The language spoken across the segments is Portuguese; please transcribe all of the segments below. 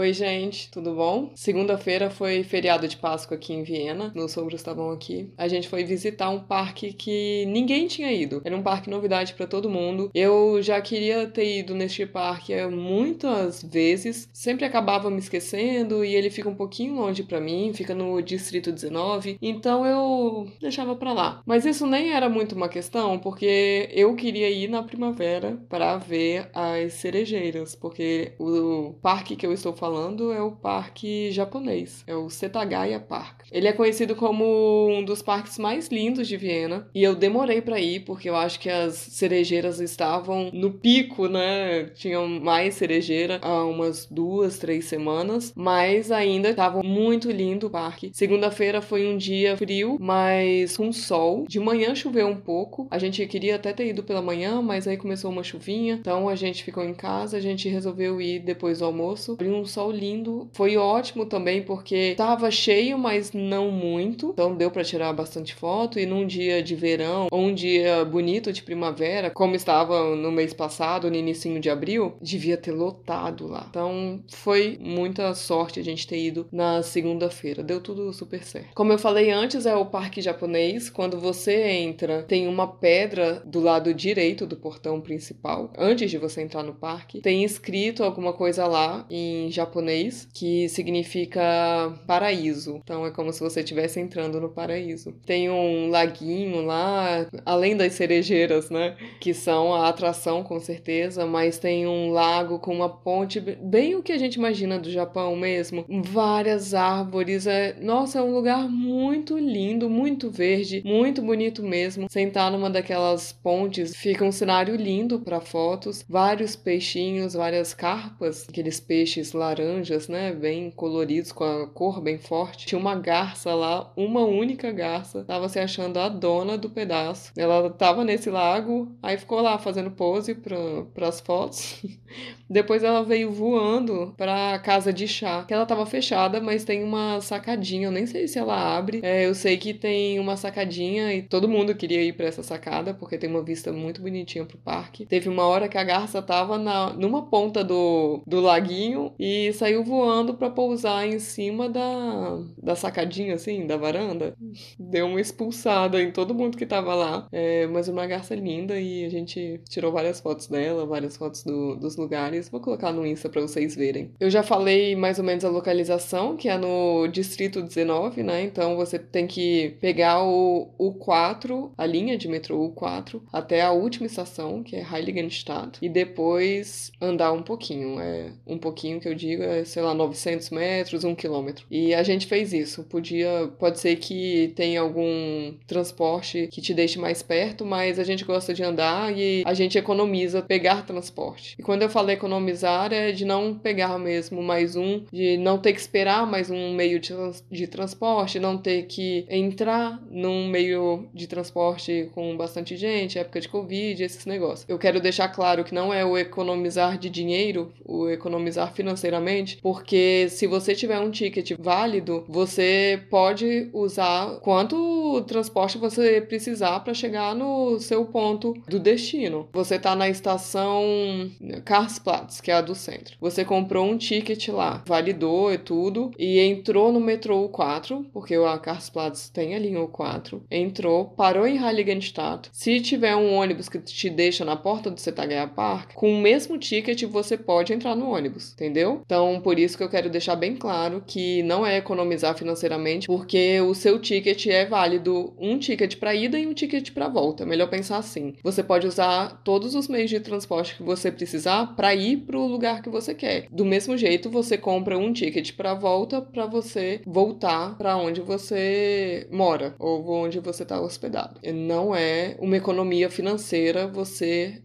Oi, gente, tudo bom? Segunda-feira foi feriado de Páscoa aqui em Viena, meus sogros estavam aqui. A gente foi visitar um parque que ninguém tinha ido. Era um parque novidade para todo mundo. Eu já queria ter ido neste parque muitas vezes, sempre acabava me esquecendo e ele fica um pouquinho longe para mim, fica no distrito 19, então eu deixava para lá. Mas isso nem era muito uma questão, porque eu queria ir na primavera para ver as cerejeiras, porque o parque que eu estou falando é o parque japonês, é o Setagaya Park. Ele é conhecido como um dos parques mais lindos de Viena e eu demorei para ir porque eu acho que as cerejeiras estavam no pico, né? Tinham mais cerejeira há umas duas, três semanas, mas ainda estava muito lindo o parque. Segunda-feira foi um dia frio, mas com sol. De manhã choveu um pouco. A gente queria até ter ido pela manhã, mas aí começou uma chuvinha, então a gente ficou em casa. A gente resolveu ir depois do almoço. Abriu um sol lindo. Foi ótimo também porque estava cheio, mas não muito. Então deu para tirar bastante foto. E num dia de verão ou um dia bonito de primavera, como estava no mês passado, no início de abril, devia ter lotado lá. Então foi muita sorte a gente ter ido na segunda-feira. Deu tudo super certo. Como eu falei antes, é o parque japonês. Quando você entra, tem uma pedra do lado direito do portão principal. Antes de você entrar no parque, tem escrito alguma coisa lá em japonês que significa paraíso. Então é como se você estivesse entrando no paraíso. Tem um laguinho lá, além das cerejeiras, né? Que são a atração com certeza, mas tem um lago com uma ponte, bem o que a gente imagina do Japão mesmo. Várias árvores. É... Nossa, é um lugar muito lindo, muito verde, muito bonito mesmo. Sentar numa daquelas pontes fica um cenário lindo para fotos. Vários peixinhos, várias carpas, aqueles peixes laranjas, né? Bem coloridos, com a cor bem forte. Tinha uma garça lá, uma única garça. Tava se achando a dona do pedaço. Ela tava nesse lago, aí ficou lá fazendo pose para as fotos. Depois ela veio voando para casa de chá, que ela tava fechada, mas tem uma sacadinha. Eu nem sei se ela abre. É, eu sei que tem uma sacadinha e todo mundo queria ir para essa sacada porque tem uma vista muito bonitinha pro parque. Teve uma hora que a garça tava na, numa ponta do, do laguinho e saiu voando para pousar em cima da, da sacadinha, assim, da varanda. Deu uma expulsada em todo mundo que tava lá. É, mas uma garça linda e a gente tirou várias fotos dela, várias fotos do, dos lugares. Vou colocar no Insta para vocês verem. Eu já falei mais ou menos a localização, que é no Distrito 19, né? Então você tem que pegar o U4, a linha de metrô U4, até a última estação, que é Heiligenstadt, e depois andar um pouquinho. É um pouquinho que eu digo é, sei lá, 900 metros, um quilômetro. E a gente fez isso. Podia, pode ser que tenha algum transporte que te deixe mais perto, mas a gente gosta de andar e a gente economiza pegar transporte. E quando eu falo economizar é de não pegar mesmo mais um, de não ter que esperar mais um meio de, de transporte, não ter que entrar num meio de transporte com bastante gente, época de Covid, esses negócios. Eu quero deixar claro que não é o economizar de dinheiro, o economizar financeiramente, porque se você tiver um ticket válido, você pode usar quanto transporte você precisar para chegar no seu ponto do destino. Você tá na estação Karlsplatz, que é a do centro. Você comprou um ticket lá, validou e tudo, e entrou no metrô U4, porque a Karlsplatz tem a linha U4, entrou, parou em Heiligenstadt. Se tiver um ônibus que te deixa na porta do Setagaya Park, com o mesmo ticket você pode entrar no ônibus, entendeu? Então, por isso que eu quero deixar bem claro que não é economizar financeiramente, porque o seu ticket é válido um ticket para ida e um ticket para volta. Melhor pensar assim. Você pode usar todos os meios de transporte que você precisar para ir para o lugar que você quer. Do mesmo jeito, você compra um ticket para volta para você voltar para onde você mora ou onde você está hospedado. Não é uma economia financeira você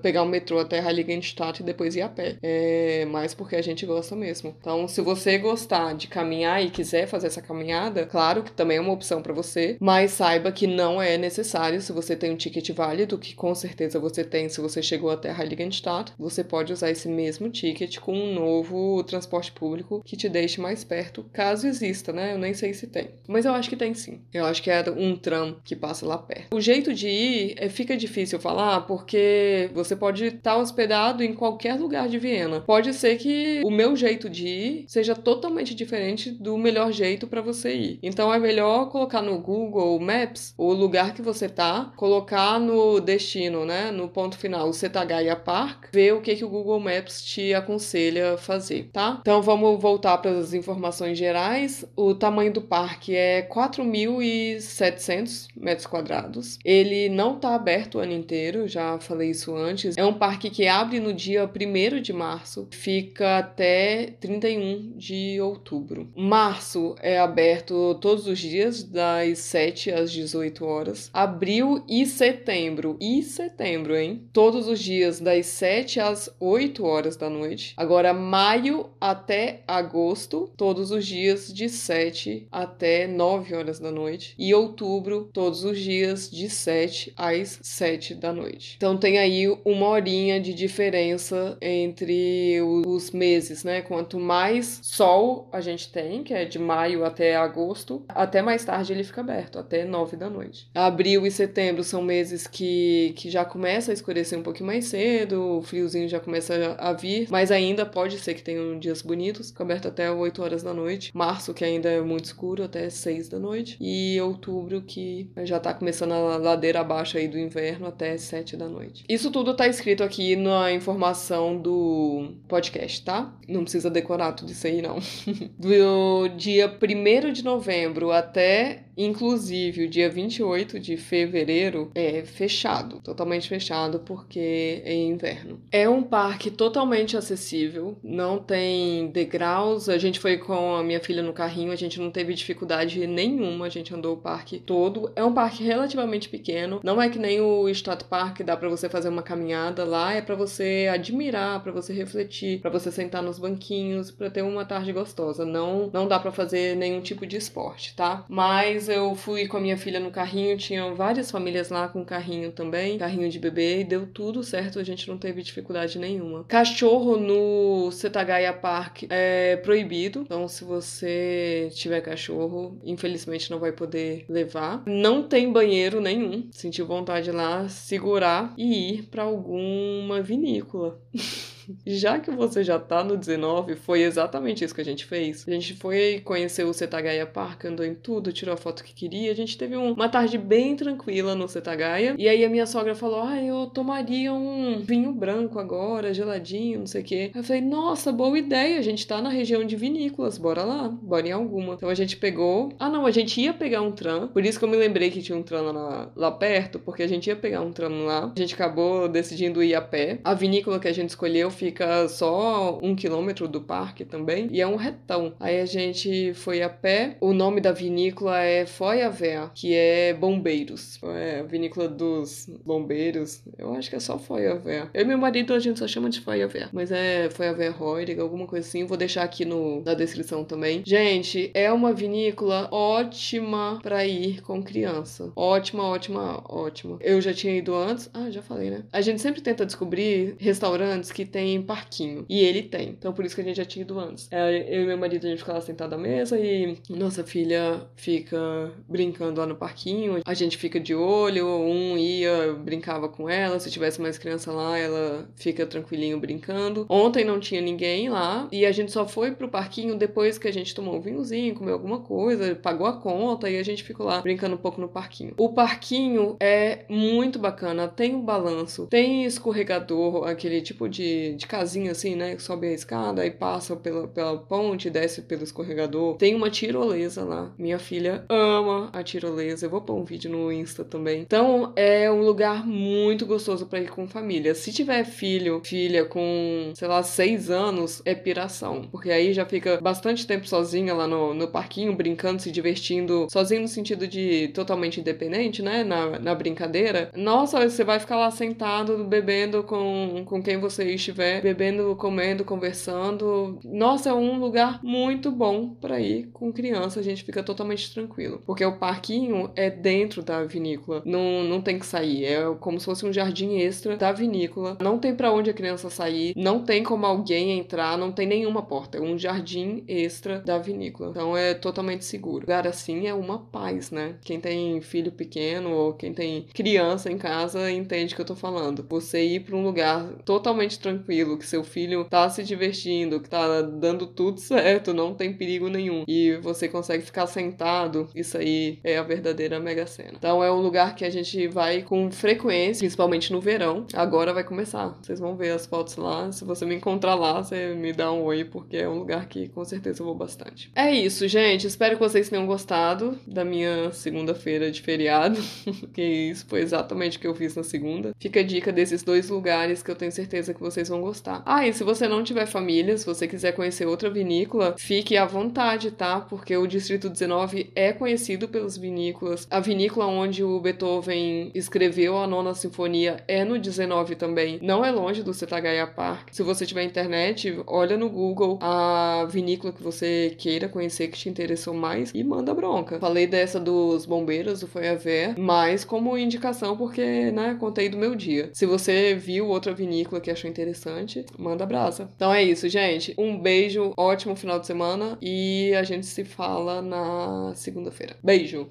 pegar o metrô até Heiligenstadt e depois ir a pé. É mais porque a gente gosta mesmo. Então, se você gostar de caminhar e quiser fazer essa caminhada, claro que também é uma opção para você, mas saiba que não é necessário se você tem um ticket válido, que com certeza você tem se você chegou até Heiligenstadt, você pode usar esse mesmo ticket com um novo transporte público que te deixe mais perto, caso exista, né? Eu nem sei se tem. Mas eu acho que tem sim. Eu acho que é um tram que passa lá perto. O jeito de ir é, fica difícil falar porque você pode estar hospedado em qualquer lugar de Viena. Pode ser que o meu jeito de ir seja totalmente diferente do melhor jeito para você ir. Então é melhor colocar no Google Maps o lugar que você tá, colocar no destino, né, no ponto final, o Setagaya Park, ver o que que o Google Maps te aconselha fazer, tá? Então vamos voltar para as informações gerais. O tamanho do parque é 4.700 metros quadrados. Ele não tá aberto o ano inteiro, já falei isso antes. É um parque que abre no dia 1 de março, fica até 31 de outubro. Março é aberto todos os dias, das 7 às 18 horas. Abril e setembro, e setembro, hein? Todos os dias, das 7 às 8 horas da noite. Agora, maio até agosto, todos os dias, de 7 até 9 horas da noite. E outubro, todos os dias, de 7 às 7 da noite. Então, tem aí uma horinha de diferença entre os meses, né? Quanto mais sol a gente tem, que é de maio até agosto, até mais tarde ele fica aberto, até 9 da noite. Abril e setembro são meses que, que já começa a escurecer um pouquinho mais cedo, o friozinho já começa a vir, mas ainda pode ser que tenham dias bonitos, fica aberto até 8 horas da noite. Março, que ainda é muito escuro, até 6 da noite. E outubro, que já tá começando a ladeira abaixo aí do inverno, até 7 da noite. Isso tudo tá escrito aqui na informação do podcast, tá? Não precisa decorar tudo isso aí, não. do dia 1 de novembro até Inclusive, o dia 28 de fevereiro é fechado, totalmente fechado, porque é inverno. É um parque totalmente acessível, não tem degraus. A gente foi com a minha filha no carrinho, a gente não teve dificuldade nenhuma, a gente andou o parque todo. É um parque relativamente pequeno, não é que nem o Strat Park, dá para você fazer uma caminhada lá, é para você admirar, para você refletir, para você sentar nos banquinhos, para ter uma tarde gostosa. Não, não dá para fazer nenhum tipo de esporte, tá? Mas eu fui com a minha filha no carrinho, tinham várias famílias lá com carrinho também, carrinho de bebê, e deu tudo certo, a gente não teve dificuldade nenhuma. Cachorro no Setagaya Park é proibido, então se você tiver cachorro, infelizmente não vai poder levar. Não tem banheiro nenhum, sentiu vontade lá, segurar e ir para alguma vinícola. Já que você já tá no 19, foi exatamente isso que a gente fez. A gente foi conhecer o Setagaya Park, andou em tudo, tirou a foto que queria. A gente teve um, uma tarde bem tranquila no Setagaya. E aí a minha sogra falou: Ah, eu tomaria um vinho branco agora, geladinho, não sei o quê. Eu falei: Nossa, boa ideia. A gente tá na região de vinícolas, bora lá, bora em alguma. Então a gente pegou. Ah, não, a gente ia pegar um tram. Por isso que eu me lembrei que tinha um tram lá, lá perto, porque a gente ia pegar um tram lá. A gente acabou decidindo ir a pé. A vinícola que a gente escolheu fica só um quilômetro do parque também, e é um retão. Aí a gente foi a pé. O nome da vinícola é Foyaver, que é Bombeiros. É a vinícola dos bombeiros. Eu acho que é só Foyaver. Eu e meu marido a gente só chama de Foyaver, mas é Foyaver Reurig, alguma coisa assim. Vou deixar aqui no, na descrição também. Gente, é uma vinícola ótima para ir com criança. Ótima, ótima, ótima. Eu já tinha ido antes. Ah, já falei, né? A gente sempre tenta descobrir restaurantes que tem tem parquinho. E ele tem. Então por isso que a gente já tinha ido antes. É, eu e meu marido, a gente fica lá sentado à mesa e nossa filha fica brincando lá no parquinho. A gente fica de olho, um ia, brincava com ela. Se tivesse mais criança lá, ela fica tranquilinho brincando. Ontem não tinha ninguém lá e a gente só foi pro parquinho depois que a gente tomou um vinhozinho, comeu alguma coisa, pagou a conta e a gente ficou lá brincando um pouco no parquinho. O parquinho é muito bacana, tem um balanço, tem escorregador, aquele tipo de, de casinha assim, né? Sobe a escada e passa pela, pela ponte, desce pelo escorregador. Tem uma tirolesa lá. Minha filha ama a tirolesa. Eu vou pôr um vídeo no Insta também. Então é um lugar muito gostoso para ir com família. Se tiver filho, filha com, sei lá, seis anos, é piração. Porque aí já fica bastante tempo sozinha lá no, no parquinho, brincando, se divertindo, sozinho no sentido de totalmente independente, né? Na, na brincadeira. Nossa, você vai ficar lá sentado, bebendo com, com quem você estiver estiver bebendo, comendo, conversando. Nossa, é um lugar muito bom para ir com criança, a gente fica totalmente tranquilo. Porque o parquinho é dentro da vinícola, não, não tem que sair, é como se fosse um jardim extra da vinícola. Não tem para onde a criança sair, não tem como alguém entrar, não tem nenhuma porta, é um jardim extra da vinícola. Então é totalmente seguro. Lugar assim é uma paz, né? Quem tem filho pequeno ou quem tem criança em casa entende o que eu tô falando. Você ir para um lugar totalmente tranquilo tranquilo, que seu filho tá se divertindo, que tá dando tudo certo, não tem perigo nenhum, e você consegue ficar sentado, isso aí é a verdadeira Mega Sena. Então é um lugar que a gente vai com frequência, principalmente no verão. Agora vai começar. Vocês vão ver as fotos lá. Se você me encontrar lá, você me dá um oi, porque é um lugar que com certeza eu vou bastante. É isso, gente. Espero que vocês tenham gostado da minha segunda-feira de feriado, que isso foi exatamente o que eu fiz na segunda. Fica a dica desses dois lugares que eu tenho certeza que vocês vão gostar. Ah, e se você não tiver família, se você quiser conhecer outra vinícola, fique à vontade, tá? Porque o Distrito 19 é conhecido pelas vinícolas. A vinícola onde o Beethoven escreveu a nona sinfonia é no 19 também. Não é longe do Setagaya Park. Se você tiver internet, olha no Google a vinícola que você queira conhecer que te interessou mais e manda bronca. Falei dessa dos bombeiros do Foi a mas como indicação porque, né, contei do meu dia. Se você viu outra vinícola que achou interessante, manda brasa. Então é isso, gente. Um beijo, ótimo final de semana e a gente se fala na segunda-feira. Beijo!